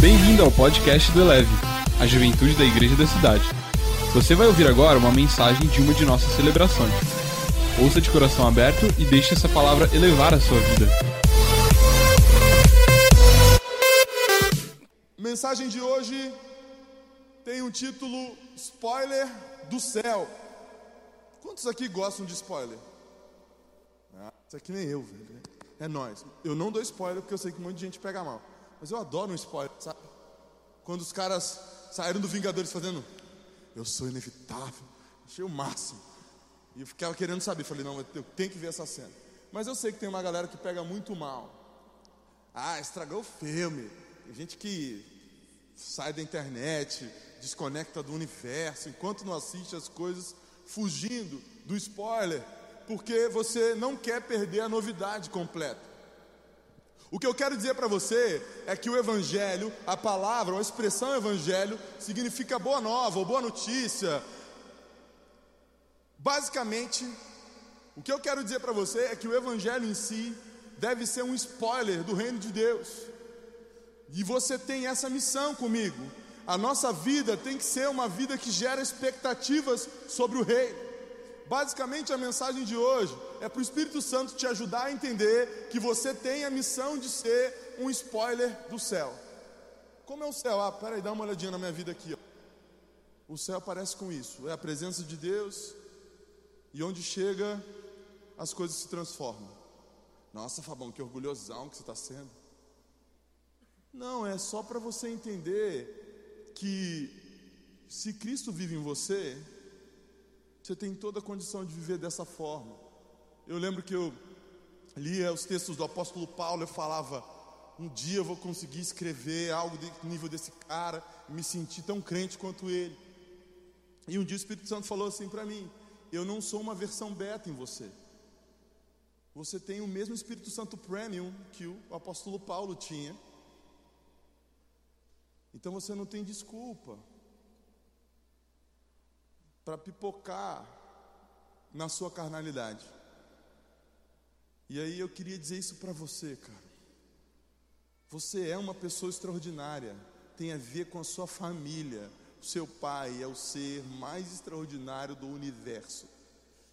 Bem-vindo ao podcast do Eleve, a juventude da igreja da cidade. Você vai ouvir agora uma mensagem de uma de nossas celebrações. Ouça de coração aberto e deixe essa palavra elevar a sua vida. Mensagem de hoje tem um título Spoiler do Céu. Quantos aqui gostam de spoiler? Ah, isso aqui nem eu, velho. É nós. Eu não dou spoiler porque eu sei que um monte de gente pega mal. Mas eu adoro um spoiler, sabe? Quando os caras saíram do Vingadores fazendo Eu sou inevitável. Achei o máximo. E eu ficava querendo saber. Falei, não, eu tenho que ver essa cena. Mas eu sei que tem uma galera que pega muito mal. Ah, estragou o filme. Tem gente que sai da internet, desconecta do universo, enquanto não assiste as coisas, fugindo do spoiler, porque você não quer perder a novidade completa. O que eu quero dizer para você é que o Evangelho, a palavra, a expressão Evangelho, significa boa nova ou boa notícia. Basicamente, o que eu quero dizer para você é que o Evangelho em si deve ser um spoiler do reino de Deus. E você tem essa missão comigo. A nossa vida tem que ser uma vida que gera expectativas sobre o reino. Basicamente, a mensagem de hoje é para o Espírito Santo te ajudar a entender que você tem a missão de ser um spoiler do céu. Como é o céu? Ah, peraí, dá uma olhadinha na minha vida aqui. Ó. O céu aparece com isso: é a presença de Deus, e onde chega, as coisas se transformam. Nossa, Fabão, que orgulhosão que você está sendo. Não, é só para você entender que se Cristo vive em você, você tem toda a condição de viver dessa forma. Eu lembro que eu lia os textos do apóstolo Paulo, eu falava, um dia eu vou conseguir escrever algo do nível desse cara, me sentir tão crente quanto ele. E um dia o Espírito Santo falou assim para mim: Eu não sou uma versão beta em você. Você tem o mesmo Espírito Santo Premium que o apóstolo Paulo tinha. Então você não tem desculpa para pipocar na sua carnalidade. E aí eu queria dizer isso para você, cara. Você é uma pessoa extraordinária, tem a ver com a sua família. O seu pai é o ser mais extraordinário do universo.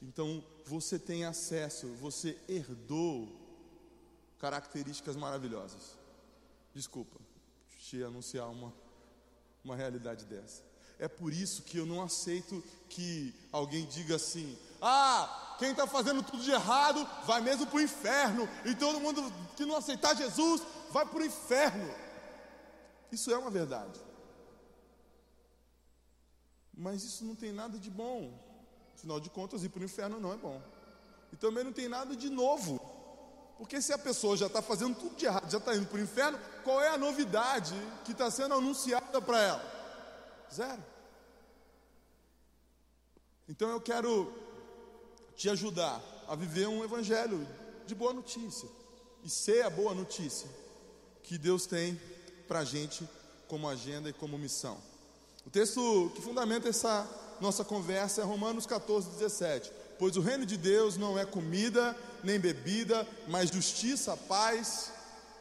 Então você tem acesso, você herdou características maravilhosas. Desculpa te anunciar uma, uma realidade dessa. É por isso que eu não aceito que alguém diga assim: ah, quem está fazendo tudo de errado vai mesmo para o inferno, e todo mundo que não aceitar Jesus vai para o inferno. Isso é uma verdade. Mas isso não tem nada de bom. Afinal de contas, ir para o inferno não é bom. E também não tem nada de novo. Porque se a pessoa já está fazendo tudo de errado, já está indo para o inferno, qual é a novidade que está sendo anunciada para ela? Zero. Então eu quero te ajudar a viver um evangelho de boa notícia e ser a boa notícia que Deus tem para a gente como agenda e como missão. O texto que fundamenta essa nossa conversa é Romanos 14, 17. Pois o reino de Deus não é comida nem bebida, mas justiça, paz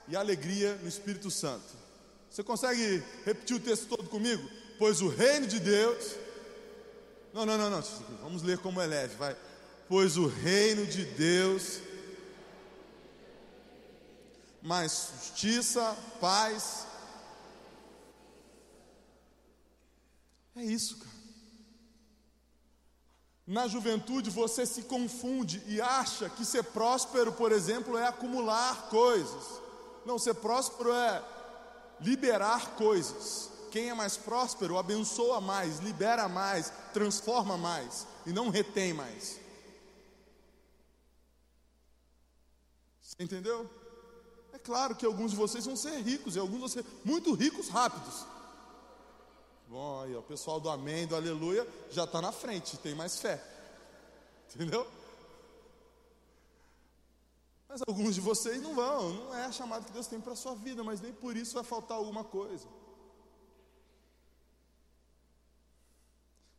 e alegria no Espírito Santo. Você consegue repetir o texto todo comigo? Pois o reino de Deus. Não, não, não, não. Vamos ler como é leve, vai. Pois o reino de Deus. Mais justiça, paz. É isso, cara. Na juventude você se confunde e acha que ser próspero, por exemplo, é acumular coisas. Não, ser próspero é liberar coisas. Quem é mais próspero abençoa mais, libera mais, transforma mais e não retém mais. Você entendeu? É claro que alguns de vocês vão ser ricos e alguns vão ser muito ricos rápidos. Bom, aí, o pessoal do amém, do aleluia, já está na frente, tem mais fé. Entendeu? Mas alguns de vocês não vão, não é a chamada que Deus tem para a sua vida, mas nem por isso vai faltar alguma coisa.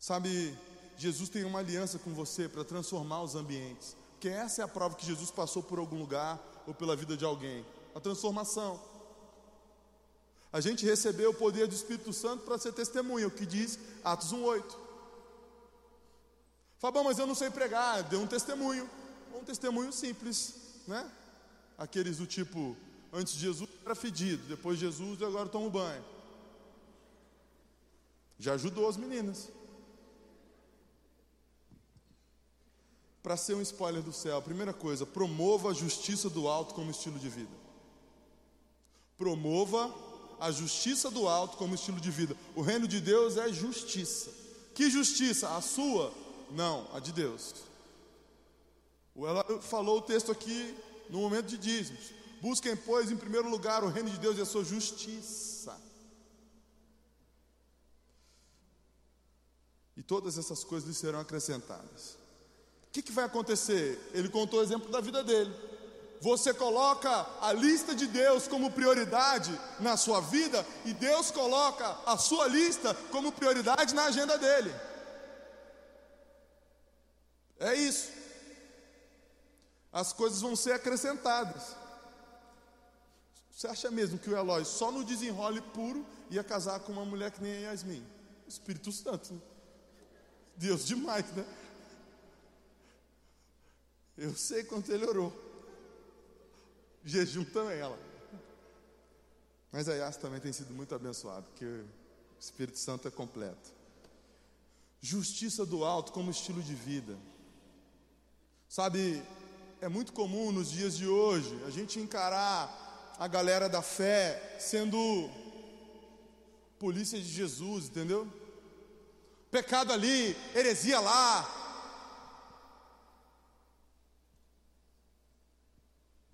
Sabe, Jesus tem uma aliança com você para transformar os ambientes. Porque essa é a prova que Jesus passou por algum lugar ou pela vida de alguém. A transformação. A gente recebeu o poder do Espírito Santo para ser testemunha, o que diz Atos 1,8. Fala, mas eu não sei pregar, deu um testemunho. Um testemunho simples, né? Aqueles do tipo, antes de Jesus era fedido, depois de Jesus e agora toma banho. Já ajudou as meninas. Para ser um spoiler do céu, primeira coisa, promova a justiça do alto como estilo de vida. Promova a justiça do alto como estilo de vida. O reino de Deus é justiça. Que justiça? A sua? Não, a de Deus. Ela falou o texto aqui no momento de dízimos. Busquem, pois, em primeiro lugar o reino de Deus e a sua justiça. E todas essas coisas lhe serão acrescentadas. Que, que vai acontecer? Ele contou o exemplo da vida dele. Você coloca a lista de Deus como prioridade na sua vida e Deus coloca a sua lista como prioridade na agenda dele. É isso. As coisas vão ser acrescentadas. Você acha mesmo que o Eloy só no desenrole puro ia casar com uma mulher que nem a Yasmin? Espírito Santo. Né? Deus demais, né? Eu sei quanto ele orou. Jejum também, ela. Mas a Yas também tem sido muito abençoado, porque o Espírito Santo é completo. Justiça do alto como estilo de vida. Sabe, é muito comum nos dias de hoje a gente encarar a galera da fé sendo polícia de Jesus, entendeu? Pecado ali, heresia lá,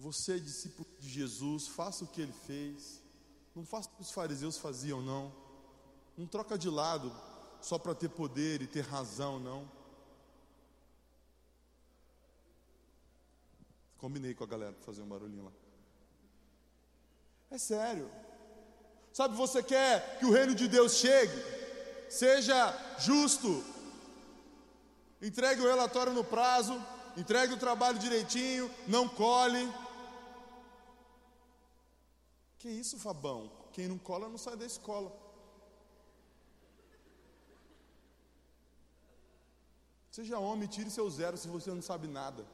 Você é discípulo de Jesus, faça o que ele fez. Não faça o que os fariseus faziam, não. Não troca de lado só para ter poder e ter razão, não. Combinei com a galera para fazer um barulhinho lá. É sério. Sabe, você quer que o reino de Deus chegue, seja justo, entregue o relatório no prazo, entregue o trabalho direitinho, não colhe. Que isso, Fabão? Quem não cola não sai da escola. Seja homem, tire seu zero se você não sabe nada.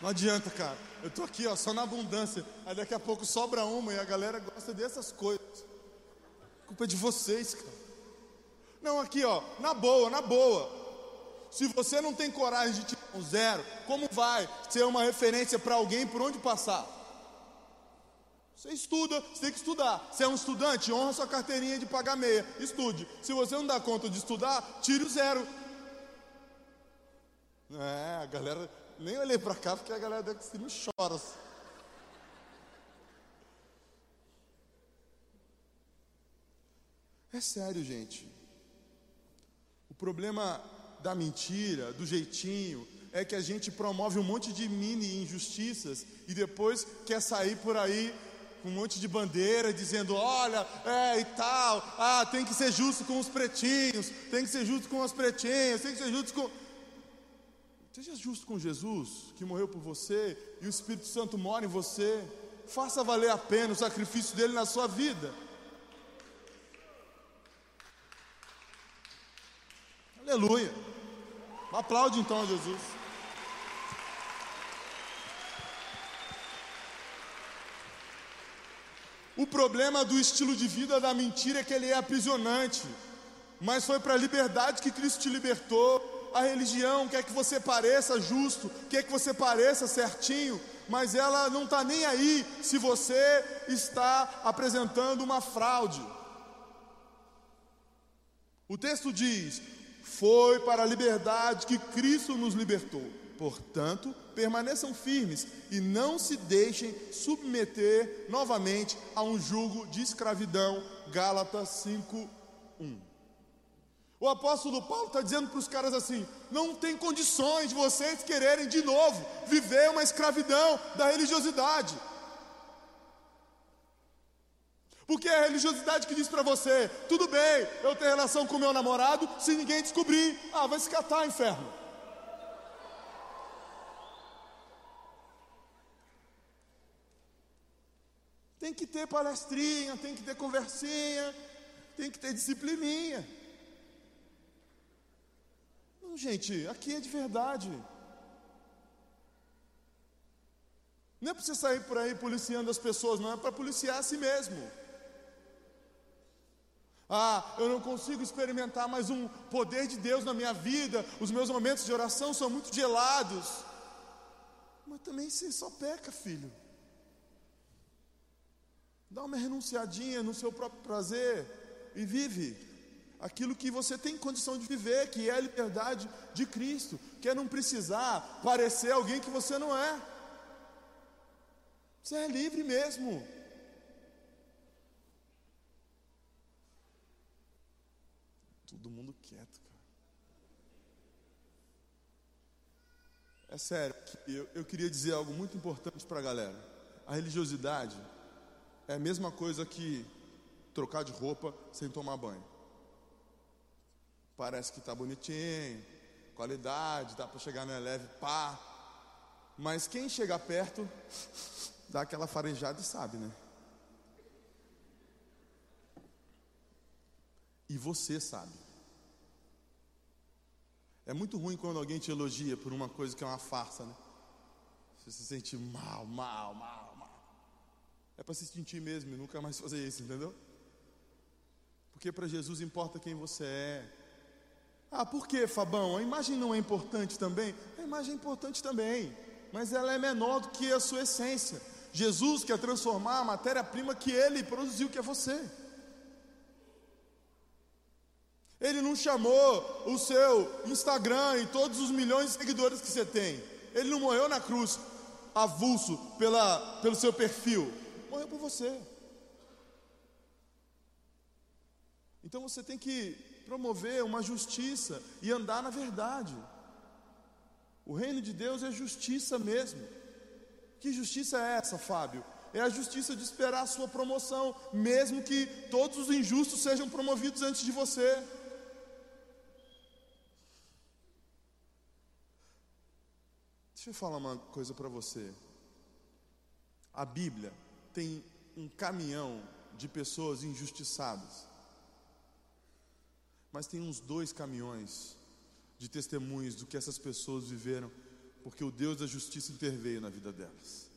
Não adianta, cara. Eu tô aqui, ó, só na abundância. Aí daqui a pouco sobra uma e a galera gosta dessas coisas. A culpa é de vocês, cara. Não, aqui, ó, na boa, na boa. Se você não tem coragem de tirar um zero, como vai ser uma referência para alguém por onde passar? Você estuda, você tem que estudar. Se é um estudante, honra sua carteirinha de pagar meia. Estude. Se você não dá conta de estudar, tire o zero. É, a galera. Nem olhei para cá porque a galera daqui cima chora. É sério, gente. O problema da mentira, do jeitinho, é que a gente promove um monte de mini injustiças e depois quer sair por aí com um monte de bandeira dizendo: olha, é e tal, ah, tem que ser justo com os pretinhos, tem que ser justo com as pretinhas, tem que ser justo com. Seja justo com Jesus, que morreu por você e o Espírito Santo mora em você. Faça valer a pena o sacrifício dele na sua vida. Aleluia. Aplaude então a Jesus. O problema do estilo de vida da mentira é que ele é aprisionante. Mas foi para a liberdade que Cristo te libertou. A religião quer que você pareça justo, quer que você pareça certinho, mas ela não está nem aí se você está apresentando uma fraude. O texto diz: foi para a liberdade que Cristo nos libertou. Portanto, permaneçam firmes e não se deixem submeter novamente a um jugo de escravidão. Gálatas 5:1. O apóstolo Paulo está dizendo para os caras assim: não tem condições de vocês quererem de novo viver uma escravidão da religiosidade. Porque é a religiosidade que diz para você: tudo bem, eu tenho relação com meu namorado, se ninguém descobrir, ah, vai se catar, inferno. Tem que ter palestrinha, tem que ter conversinha, tem que ter disciplininha. Não, gente, aqui é de verdade. Não é para você sair por aí policiando as pessoas, não, é para policiar a si mesmo. Ah, eu não consigo experimentar mais um poder de Deus na minha vida, os meus momentos de oração são muito gelados. Mas também você só peca, filho. Dá uma renunciadinha no seu próprio prazer e vive aquilo que você tem condição de viver, que é a liberdade de Cristo, que é não precisar parecer alguém que você não é. Você é livre mesmo. Todo mundo quieto, cara. É sério, eu, eu queria dizer algo muito importante para a galera. A religiosidade é a mesma coisa que trocar de roupa sem tomar banho. Parece que está bonitinho, qualidade, dá para chegar no leve, pá. Mas quem chega perto dá aquela farejada e sabe, né? E você sabe. É muito ruim quando alguém te elogia por uma coisa que é uma farsa, né? Você se sente mal, mal, mal, mal. É para se sentir mesmo e nunca mais fazer isso, entendeu? Porque para Jesus importa quem você é. Ah, por que, Fabão? A imagem não é importante também? A imagem é importante também, mas ela é menor do que a sua essência. Jesus quer transformar a matéria-prima que ele produziu, que é você. Ele não chamou o seu Instagram e todos os milhões de seguidores que você tem. Ele não morreu na cruz avulso pela, pelo seu perfil. Morreu por você. Então você tem que promover uma justiça e andar na verdade. O reino de Deus é justiça mesmo. Que justiça é essa, Fábio? É a justiça de esperar a sua promoção, mesmo que todos os injustos sejam promovidos antes de você. Deixa eu falar uma coisa para você. A Bíblia tem um caminhão de pessoas injustiçadas, mas tem uns dois caminhões de testemunhos do que essas pessoas viveram porque o Deus da justiça interveio na vida delas.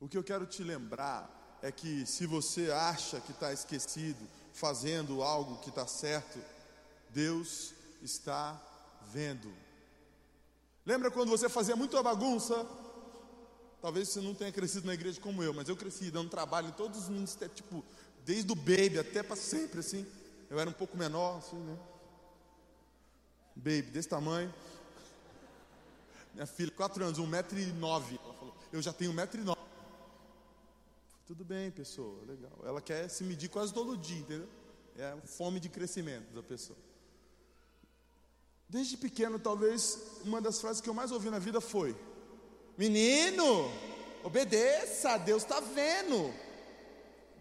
O que eu quero te lembrar é que se você acha que está esquecido, fazendo algo que está certo, Deus está vendo. Lembra quando você fazia muita bagunça? Talvez você não tenha crescido na igreja como eu, mas eu cresci dando trabalho em todos os ministérios, tipo, desde o baby até para sempre, assim. Eu era um pouco menor, assim, né? Baby, desse tamanho. Minha filha, quatro anos, um metro e nove. Ela falou, eu já tenho um metro e nove. Tudo bem, pessoa, legal. Ela quer se medir quase todo dia, entendeu? É a fome de crescimento da pessoa. Desde pequeno, talvez, uma das frases que eu mais ouvi na vida foi: Menino, obedeça, Deus está vendo.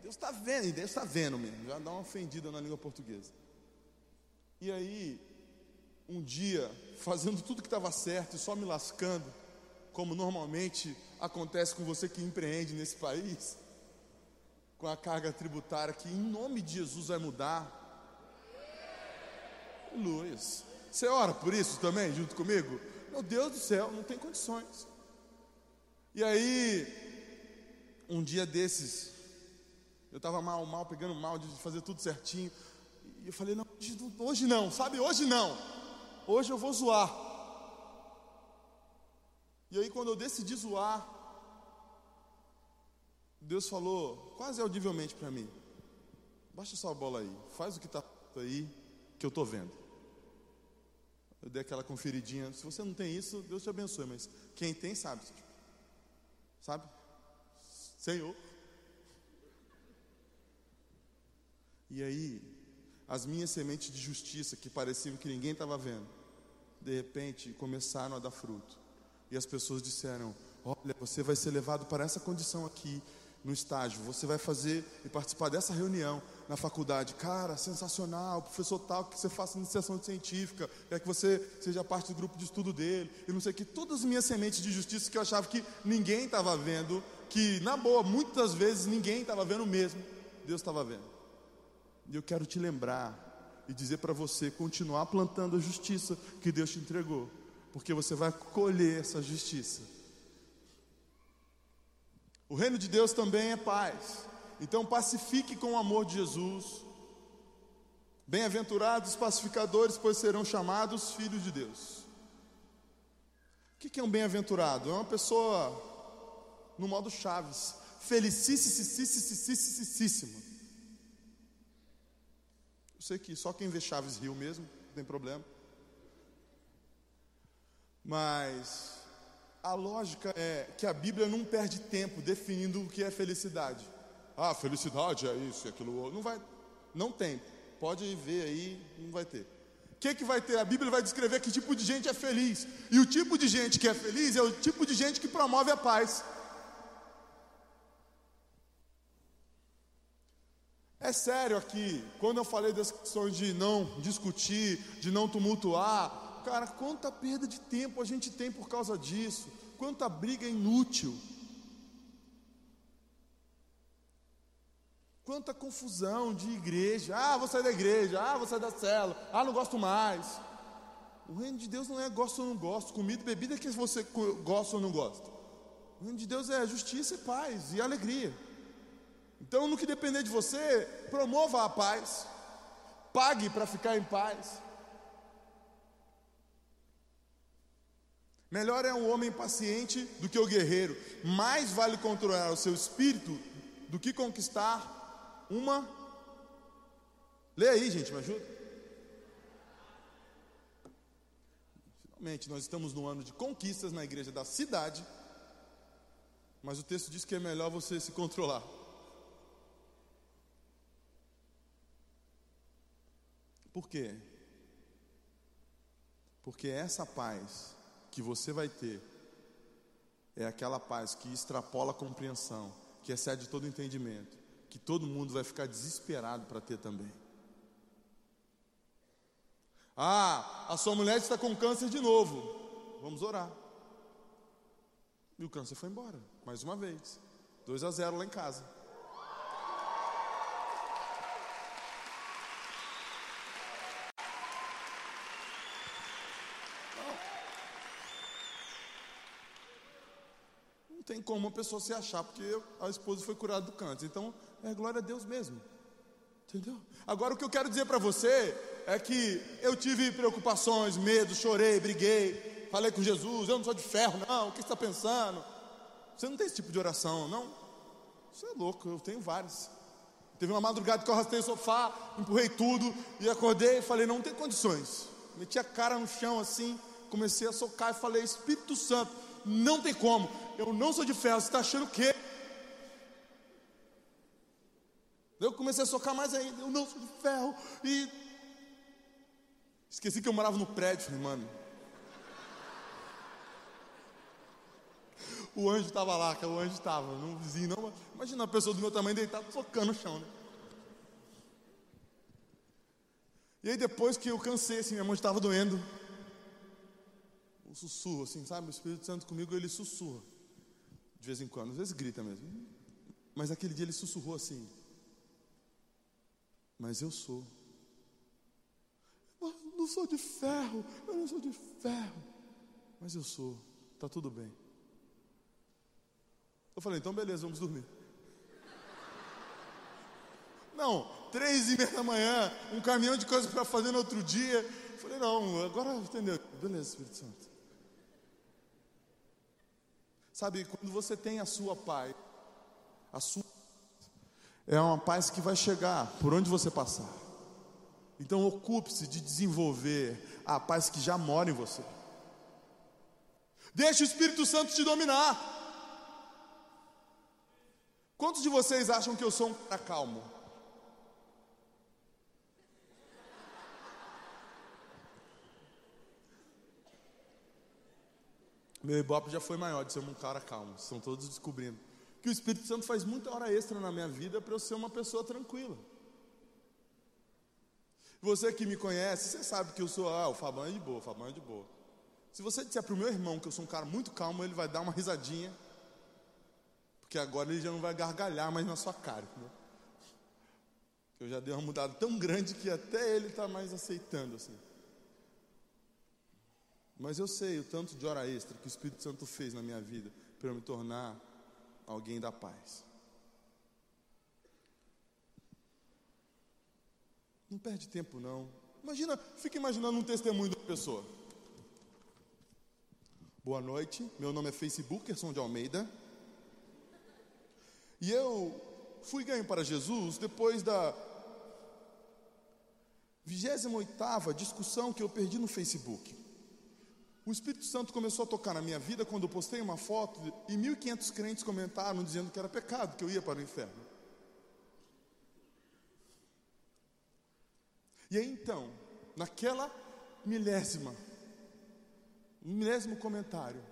Deus está vendo, e Deus está vendo mesmo, já dá uma ofendida na língua portuguesa. E aí, um dia, fazendo tudo que estava certo e só me lascando, como normalmente acontece com você que empreende nesse país, com a carga tributária que em nome de Jesus vai mudar. Luiz, você ora por isso também, junto comigo? Meu Deus do céu, não tem condições. E aí, um dia desses, eu estava mal, mal, pegando mal de fazer tudo certinho. E eu falei, não, hoje não, sabe? Hoje não hoje eu vou zoar. E aí, quando eu decidi zoar, Deus falou quase audivelmente para mim: Baixa sua bola aí, faz o que está aí, que eu estou vendo. Eu dei aquela conferidinha. Se você não tem isso, Deus te abençoe, mas quem tem sabe. Sabe? Senhor. E aí, as minhas sementes de justiça, que pareciam que ninguém estava vendo, de repente começaram a dar fruto. E as pessoas disseram: Olha, você vai ser levado para essa condição aqui, no estágio, você vai fazer e participar dessa reunião na faculdade. Cara, sensacional, professor tal, que você faça iniciação científica, quer que você seja parte do grupo de estudo dele, e não sei o que. Todas as minhas sementes de justiça que eu achava que ninguém estava vendo, que na boa, muitas vezes ninguém estava vendo mesmo, Deus estava vendo. E eu quero te lembrar e dizer para você continuar plantando a justiça que Deus te entregou, porque você vai colher essa justiça. O reino de Deus também é paz. Então pacifique com o amor de Jesus. Bem-aventurados os pacificadores, pois serão chamados filhos de Deus. O que é um bem-aventurado? É uma pessoa no modo Chaves, felicíssima. Eu sei que só quem vê Chaves riu mesmo, não tem problema. Mas a lógica é que a Bíblia não perde tempo definindo o que é felicidade. Ah, felicidade é isso e aquilo Não vai, não tem. Pode ver aí, não vai ter. O que, que vai ter? A Bíblia vai descrever que tipo de gente é feliz. E o tipo de gente que é feliz é o tipo de gente que promove a paz. É sério aqui, quando eu falei das questões de não discutir, de não tumultuar, cara, quanta perda de tempo a gente tem por causa disso, quanta briga inútil, quanta confusão de igreja. Ah, vou sair da igreja, ah, vou sair da cela, ah, não gosto mais. O reino de Deus não é gosto ou não gosto, comida e bebida que você gosta ou não gosta. O reino de Deus é justiça e paz e alegria. Então, no que depender de você, promova a paz, pague para ficar em paz. Melhor é um homem paciente do que o guerreiro. Mais vale controlar o seu espírito do que conquistar uma. Lê aí, gente, me ajuda. Finalmente, nós estamos no ano de conquistas na igreja da cidade. Mas o texto diz que é melhor você se controlar. Por quê? Porque essa paz que você vai ter é aquela paz que extrapola a compreensão, que excede todo entendimento, que todo mundo vai ficar desesperado para ter também. Ah, a sua mulher está com câncer de novo. Vamos orar. E o câncer foi embora, mais uma vez. 2 a 0 lá em casa. Não tem como uma pessoa se achar, porque a esposa foi curada do câncer. Então, é glória a Deus mesmo. Entendeu? Agora, o que eu quero dizer para você é que eu tive preocupações, medo, chorei, briguei, falei com Jesus, eu não sou de ferro, não, o que você está pensando? Você não tem esse tipo de oração, não? Você é louco, eu tenho vários. Teve uma madrugada que eu arrastei o sofá, empurrei tudo e acordei e falei: não tem condições. Meti a cara no chão assim, comecei a socar e falei: Espírito Santo, não tem como. Eu não sou de ferro, você está achando o quê? Eu comecei a socar mais ainda. Eu não sou de ferro. E esqueci que eu morava no prédio, mano. O anjo estava lá, que o anjo estava, não vizinho não. Imagina uma pessoa do meu tamanho deitada, socando no chão, né? E aí depois que eu cansei, assim, minha mão estava doendo um sussurro, assim, sabe? O Espírito Santo comigo, ele sussurra. De vez em quando, às vezes grita mesmo. Mas aquele dia ele sussurrou assim: Mas eu sou. Eu não sou de ferro, eu não sou de ferro. Mas eu sou, está tudo bem. Eu falei, então beleza, vamos dormir. Não, três e meia da manhã, um caminhão de coisas para fazer no outro dia. Eu falei, não, agora entendeu. Beleza, Espírito Santo. Sabe, quando você tem a sua paz, a sua é uma paz que vai chegar por onde você passar. Então ocupe-se de desenvolver a paz que já mora em você. Deixe o Espírito Santo te dominar. Quantos de vocês acham que eu sou um cara calmo? Meu ibope já foi maior de ser um cara calmo. Estão todos descobrindo. que o Espírito Santo faz muita hora extra na minha vida para eu ser uma pessoa tranquila. Você que me conhece, você sabe que eu sou, ah, o Fabão é de boa, o Fabão é de boa. Se você disser para o meu irmão que eu sou um cara muito calmo, ele vai dar uma risadinha, porque agora ele já não vai gargalhar mais na sua cara. Entendeu? Eu já dei uma mudada tão grande que até ele está mais aceitando assim. Mas eu sei o tanto de hora extra que o Espírito Santo fez na minha vida para eu me tornar alguém da paz. Não perde tempo não. Imagina, fica imaginando um testemunho da pessoa. Boa noite, meu nome é Facebookerson de Almeida. E eu fui ganho para Jesus depois da 28 discussão que eu perdi no Facebook. O Espírito Santo começou a tocar na minha vida quando eu postei uma foto e 1.500 crentes comentaram dizendo que era pecado, que eu ia para o inferno. E aí então, naquela milésima, milésimo comentário,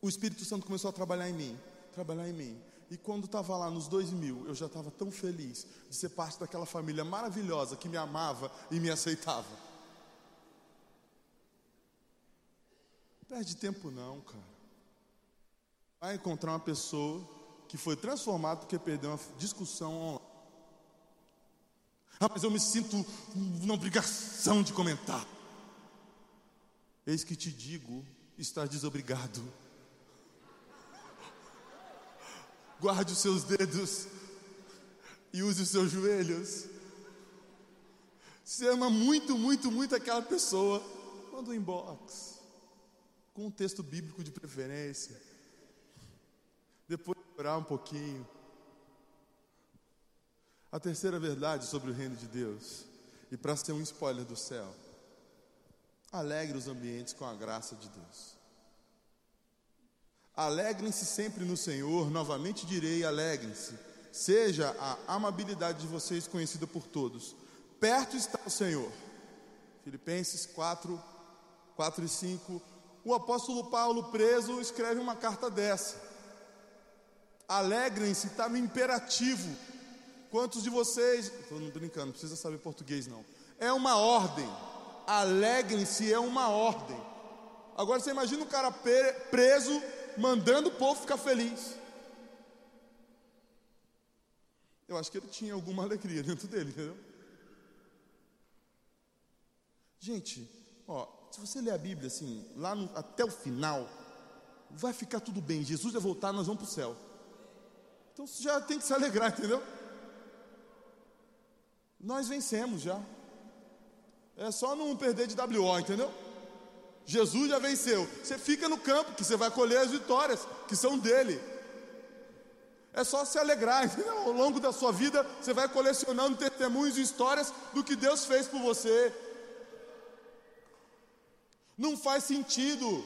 o Espírito Santo começou a trabalhar em mim, trabalhar em mim. E quando estava lá nos dois mil, eu já estava tão feliz de ser parte daquela família maravilhosa que me amava e me aceitava. Perde tempo não, cara. Vai encontrar uma pessoa que foi transformada porque perdeu uma discussão online. Ah, mas eu me sinto na obrigação de comentar. Eis que te digo, está desobrigado. Guarde os seus dedos e use os seus joelhos. Se ama muito, muito, muito aquela pessoa, manda um inbox com um texto bíblico de preferência. Depois orar um pouquinho. A terceira verdade sobre o reino de Deus, e para ser um spoiler do céu, alegre os ambientes com a graça de Deus. Alegrem-se sempre no Senhor, novamente direi: alegrem-se. Seja a amabilidade de vocês conhecida por todos. Perto está o Senhor. Filipenses 4, 4 e 5 o apóstolo Paulo, preso, escreve uma carta dessa. Alegrem-se, está no imperativo. Quantos de vocês. Estou brincando, não precisa saber português não. É uma ordem. Alegrem-se, é uma ordem. Agora você imagina um cara preso, mandando o povo ficar feliz. Eu acho que ele tinha alguma alegria dentro dele, entendeu? Gente, ó, se você ler a Bíblia assim, lá no, até o final, vai ficar tudo bem. Jesus vai voltar, nós vamos para o céu. Então você já tem que se alegrar, entendeu? Nós vencemos já. É só não perder de WO, entendeu? Jesus já venceu. Você fica no campo, que você vai colher as vitórias, que são dele. É só se alegrar, entendeu? Ao longo da sua vida, você vai colecionando testemunhos e histórias do que Deus fez por você, não faz sentido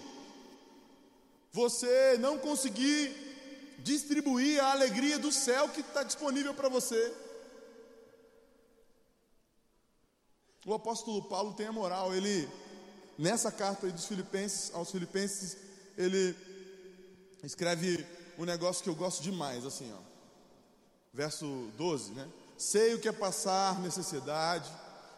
você não conseguir distribuir a alegria do céu que está disponível para você. O apóstolo Paulo tem a moral, ele, nessa carta dos Filipenses, aos Filipenses, ele escreve um negócio que eu gosto demais, assim, ó. Verso 12, né? Sei o que é passar necessidade,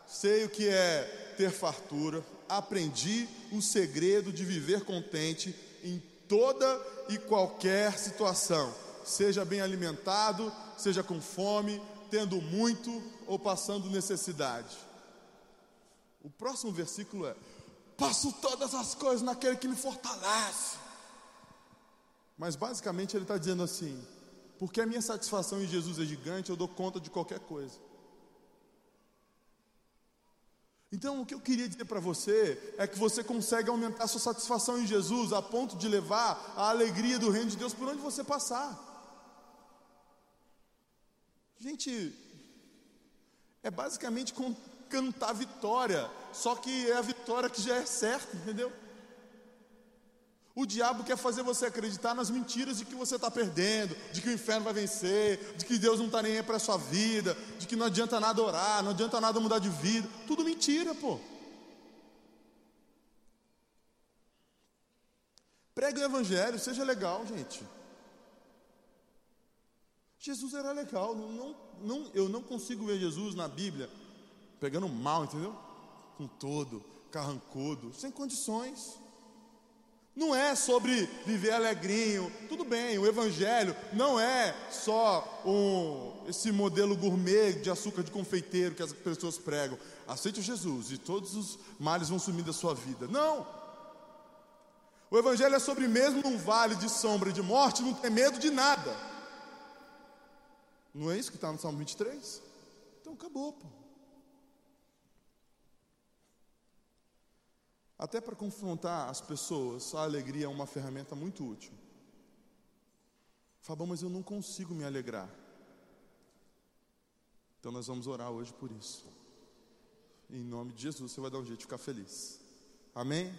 sei o que é ter fartura, aprendi o segredo de viver contente em toda e qualquer situação, seja bem alimentado, seja com fome, tendo muito ou passando necessidade. O próximo versículo é: Passo todas as coisas naquele que me fortalece. Mas basicamente ele está dizendo assim: porque a minha satisfação em Jesus é gigante, eu dou conta de qualquer coisa. Então, o que eu queria dizer para você é que você consegue aumentar sua satisfação em Jesus a ponto de levar a alegria do reino de Deus por onde você passar. Gente, é basicamente cantar vitória, só que é a vitória que já é certa, entendeu? O diabo quer fazer você acreditar nas mentiras de que você está perdendo, de que o inferno vai vencer, de que Deus não está nem aí para a sua vida, de que não adianta nada orar, não adianta nada mudar de vida. Tudo mentira, pô. Pregue o evangelho, seja legal, gente. Jesus era legal. Não, não, eu não consigo ver Jesus na Bíblia pegando mal, entendeu? Com todo, carrancudo, sem condições. Não é sobre viver alegrinho, tudo bem, o Evangelho não é só um, esse modelo gourmet de açúcar de confeiteiro que as pessoas pregam. Aceite Jesus e todos os males vão sumir da sua vida. Não! O Evangelho é sobre mesmo num vale de sombra e de morte, não ter medo de nada. Não é isso que está no Salmo 23? Então acabou, pô. Até para confrontar as pessoas, a alegria é uma ferramenta muito útil. Fabão, mas eu não consigo me alegrar. Então nós vamos orar hoje por isso. Em nome de Jesus, você vai dar um jeito de ficar feliz. Amém?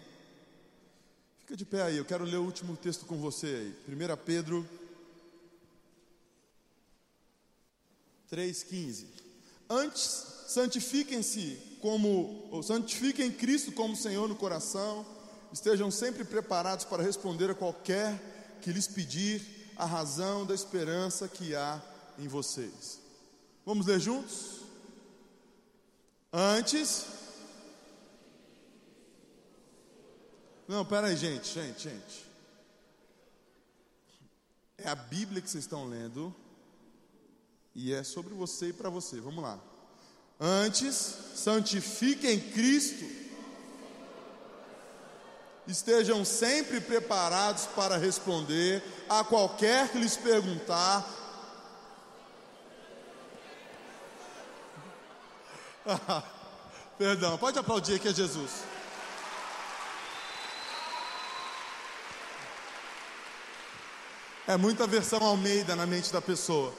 Fica de pé aí, eu quero ler o último texto com você aí. 1 Pedro 3,15. Antes, santifiquem-se como, santifiquem Cristo como Senhor no coração, estejam sempre preparados para responder a qualquer que lhes pedir a razão da esperança que há em vocês. Vamos ler juntos? Antes. Não, pera aí, gente, gente, gente. É a Bíblia que vocês estão lendo. E é sobre você e para você. Vamos lá. Antes, santifiquem Cristo. Estejam sempre preparados para responder a qualquer que lhes perguntar. Perdão, pode aplaudir aqui a Jesus. É muita versão Almeida na mente da pessoa.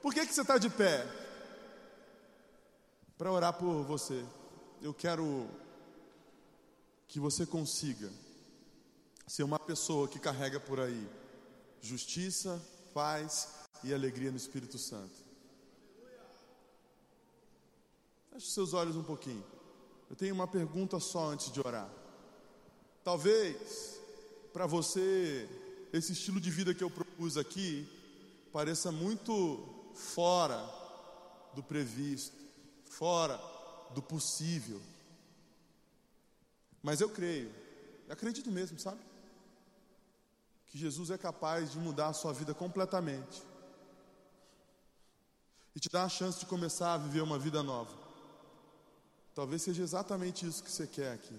Por que, que você está de pé? Para orar por você. Eu quero que você consiga ser uma pessoa que carrega por aí justiça, paz e alegria no Espírito Santo. Feche seus olhos um pouquinho. Eu tenho uma pergunta só antes de orar. Talvez para você esse estilo de vida que eu propus aqui pareça muito fora do previsto, fora do possível. Mas eu creio, eu acredito mesmo, sabe? Que Jesus é capaz de mudar a sua vida completamente e te dar a chance de começar a viver uma vida nova. Talvez seja exatamente isso que você quer aqui.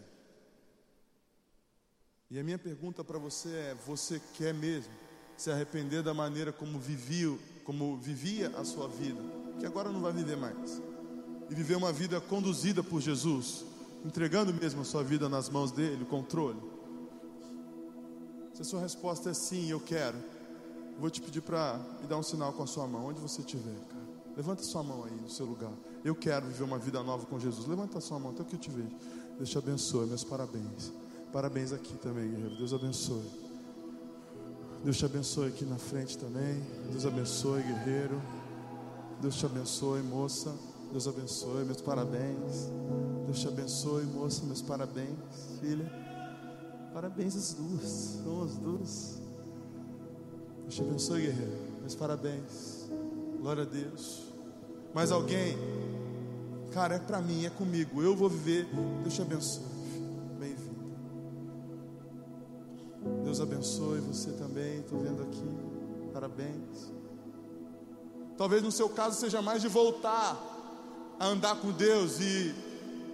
E a minha pergunta para você é: você quer mesmo se arrepender da maneira como vivia, como vivia a sua vida, que agora não vai viver mais, e viver uma vida conduzida por Jesus, entregando mesmo a sua vida nas mãos dele, o controle? Se a sua resposta é sim, eu quero, vou te pedir para me dar um sinal com a sua mão, onde você estiver, cara. Levanta sua mão aí no seu lugar. Eu quero viver uma vida nova com Jesus. Levanta sua mão, até que eu te vejo. Deus te abençoe, meus parabéns. Parabéns aqui também, guerreiro. Deus abençoe. Deus te abençoe aqui na frente também. Deus abençoe, guerreiro. Deus te abençoe, moça. Deus abençoe, meus parabéns. Deus te abençoe, moça, meus parabéns, filha. Parabéns às duas. São as duas. Deus te abençoe, guerreiro. Meus parabéns. Glória a Deus. Mais alguém? Cara, é para mim, é comigo. Eu vou viver. Deus te abençoe. Bem-vindo. Deus abençoe você também. Estou vendo aqui. Parabéns. Talvez no seu caso seja mais de voltar a andar com Deus e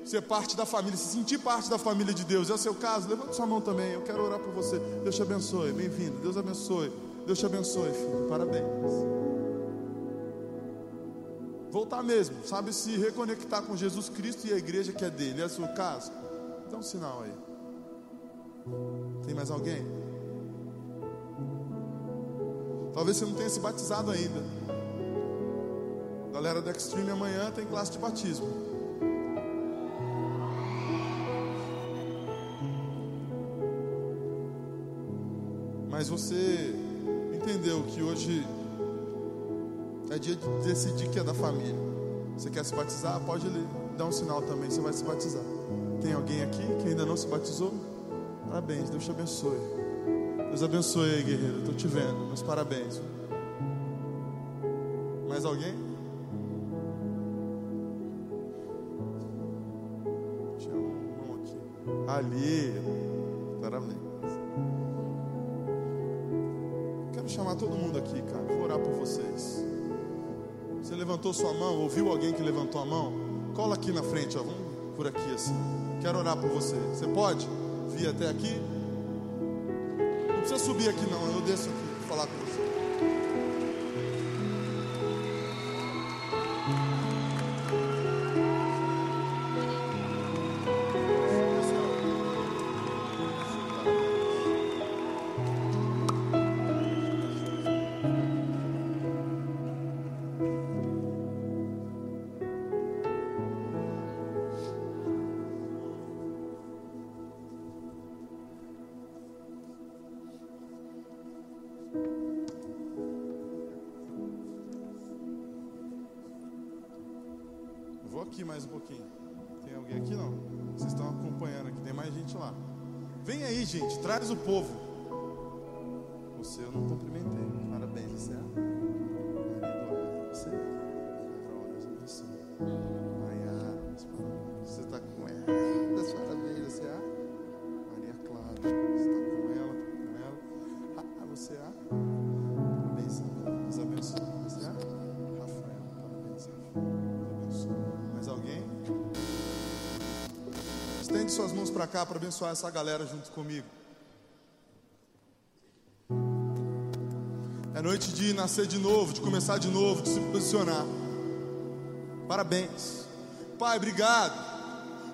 ser parte da família, se sentir parte da família de Deus. É o seu caso? Levanta sua mão também. Eu quero orar por você. Deus te abençoe. Bem-vindo. Deus abençoe. Deus te abençoe, filho. Parabéns. Voltar mesmo, sabe? Se reconectar com Jesus Cristo e a igreja que é dele. É o seu caso? Dá um sinal aí. Tem mais alguém? Talvez você não tenha se batizado ainda. Galera da Extreme amanhã tem classe de batismo. Mas você entendeu que hoje é dia de decidir que é da família. Você quer se batizar? Pode dar um sinal também, você vai se batizar. Tem alguém aqui que ainda não se batizou? Parabéns, Deus te abençoe. Deus abençoe guerreiro. Estou te vendo, meus parabéns. Mais alguém? Ali. Parabéns. Quero chamar todo mundo aqui, cara. Vou orar por vocês. Você levantou sua mão, ouviu alguém que levantou a mão? Cola aqui na frente, ó. Vamos por aqui assim. Quero orar por você. Você pode vir até aqui? Não precisa subir aqui não, eu desço aqui falar com você. Aqui mais um pouquinho. Tem alguém aqui não? Vocês estão acompanhando aqui, tem mais gente lá. Vem aí, gente, traz o povo. Você eu não cumprimentei. Parabéns, você para cá para abençoar essa galera junto comigo. É noite de nascer de novo, de começar de novo, de se posicionar. Parabéns. Pai, obrigado.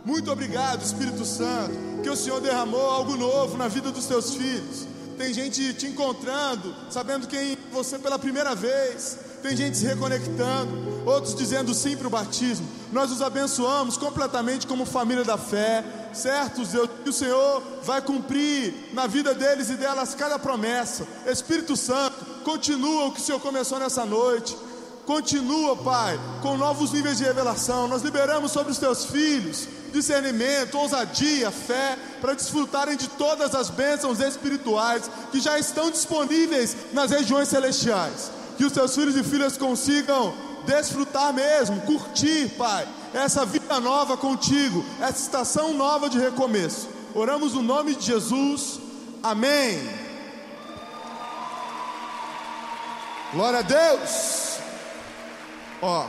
Muito obrigado, Espírito Santo, que o Senhor derramou algo novo na vida dos teus filhos. Tem gente te encontrando, sabendo quem você pela primeira vez. Tem gente se reconectando, outros dizendo sim para o batismo. Nós os abençoamos completamente como família da fé, certos que o Senhor vai cumprir na vida deles e delas cada promessa. Espírito Santo, continua o que o Senhor começou nessa noite. Continua, Pai, com novos níveis de revelação. Nós liberamos sobre os teus filhos discernimento, ousadia, fé, para desfrutarem de todas as bênçãos espirituais que já estão disponíveis nas regiões celestiais. Que os teus filhos e filhas consigam desfrutar mesmo, curtir, Pai, essa vida nova contigo, essa estação nova de recomeço. Oramos no nome de Jesus. Amém. Glória a Deus. Ó,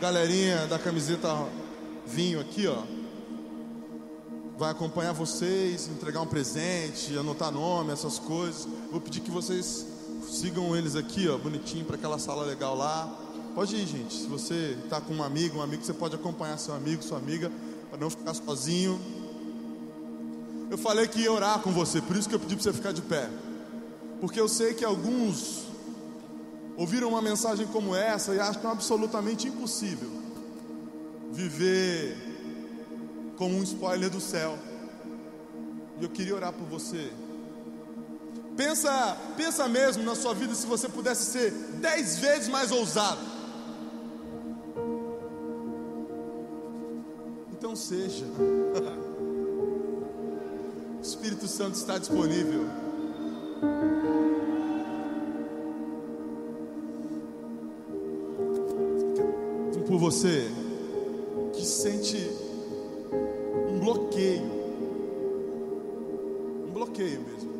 galerinha da camiseta vinho aqui, ó. Vai acompanhar vocês, entregar um presente, anotar nome, essas coisas. Vou pedir que vocês sigam eles aqui, ó, bonitinho para aquela sala legal lá. Pode ir, gente. Se você está com um amigo, um amigo, você pode acompanhar seu amigo, sua amiga, para não ficar sozinho. Eu falei que ia orar com você, por isso que eu pedi para você ficar de pé. Porque eu sei que alguns ouviram uma mensagem como essa e acham absolutamente impossível viver como um spoiler do céu. E eu queria orar por você. Pensa, pensa mesmo na sua vida se você pudesse ser dez vezes mais ousado. Seja. O Espírito Santo está disponível. Por você que sente um bloqueio, um bloqueio mesmo,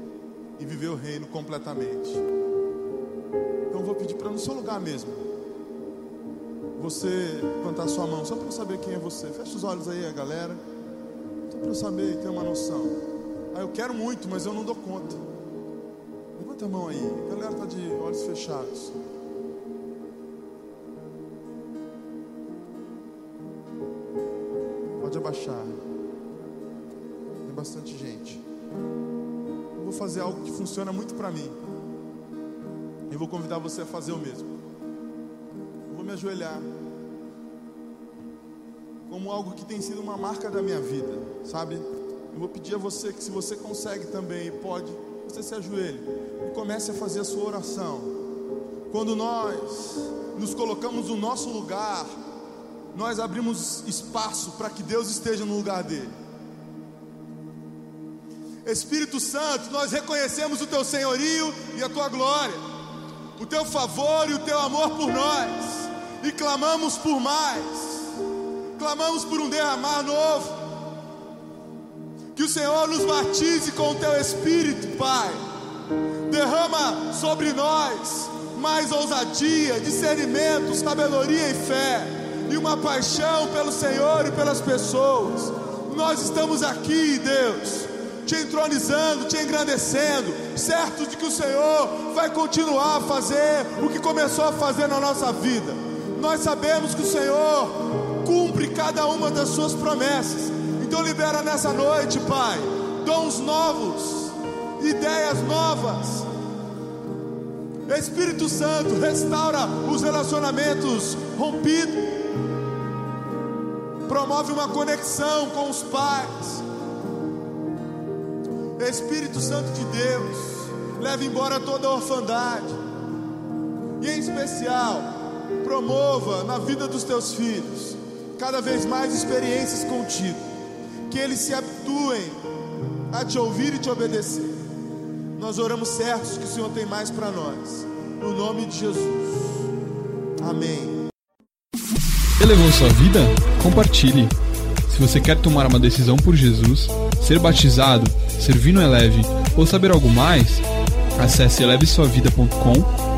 em viver o reino completamente. Então vou pedir para no seu lugar mesmo, você levantar sua mão, só para eu saber quem é você. Fecha os olhos aí, a galera, só para eu saber e ter uma noção. Ah, eu quero muito, mas eu não dou conta. Levanta a mão aí, a galera está de olhos fechados. Pode abaixar. Tem bastante gente. Eu vou fazer algo que funciona muito para mim. Eu vou convidar você a fazer o mesmo. Me ajoelhar. Como algo que tem sido uma marca da minha vida, sabe? Eu vou pedir a você que se você consegue também e pode, você se ajoelhe e comece a fazer a sua oração. Quando nós nos colocamos no nosso lugar, nós abrimos espaço para que Deus esteja no lugar dele. Espírito Santo, nós reconhecemos o teu senhorio e a tua glória. o teu favor e o teu amor por nós, e clamamos por mais, clamamos por um derramar novo. Que o Senhor nos batize com o teu Espírito, Pai. Derrama sobre nós mais ousadia, discernimento, sabedoria e fé, e uma paixão pelo Senhor e pelas pessoas. Nós estamos aqui, Deus, te entronizando, te engrandecendo, certos de que o Senhor vai continuar a fazer o que começou a fazer na nossa vida. Nós sabemos que o Senhor cumpre cada uma das suas promessas. Então libera nessa noite, Pai, dons novos, ideias novas. Espírito Santo, restaura os relacionamentos rompidos. Promove uma conexão com os pais. Espírito Santo de Deus, leve embora toda a orfandade. E em especial, promova na vida dos teus filhos cada vez mais experiências contigo que eles se habituem a te ouvir e te obedecer. Nós oramos certos que o Senhor tem mais para nós. No nome de Jesus. Amém. Elevou sua vida? Compartilhe. Se você quer tomar uma decisão por Jesus, ser batizado, servir no Eleve ou saber algo mais, acesse elevesuavida.com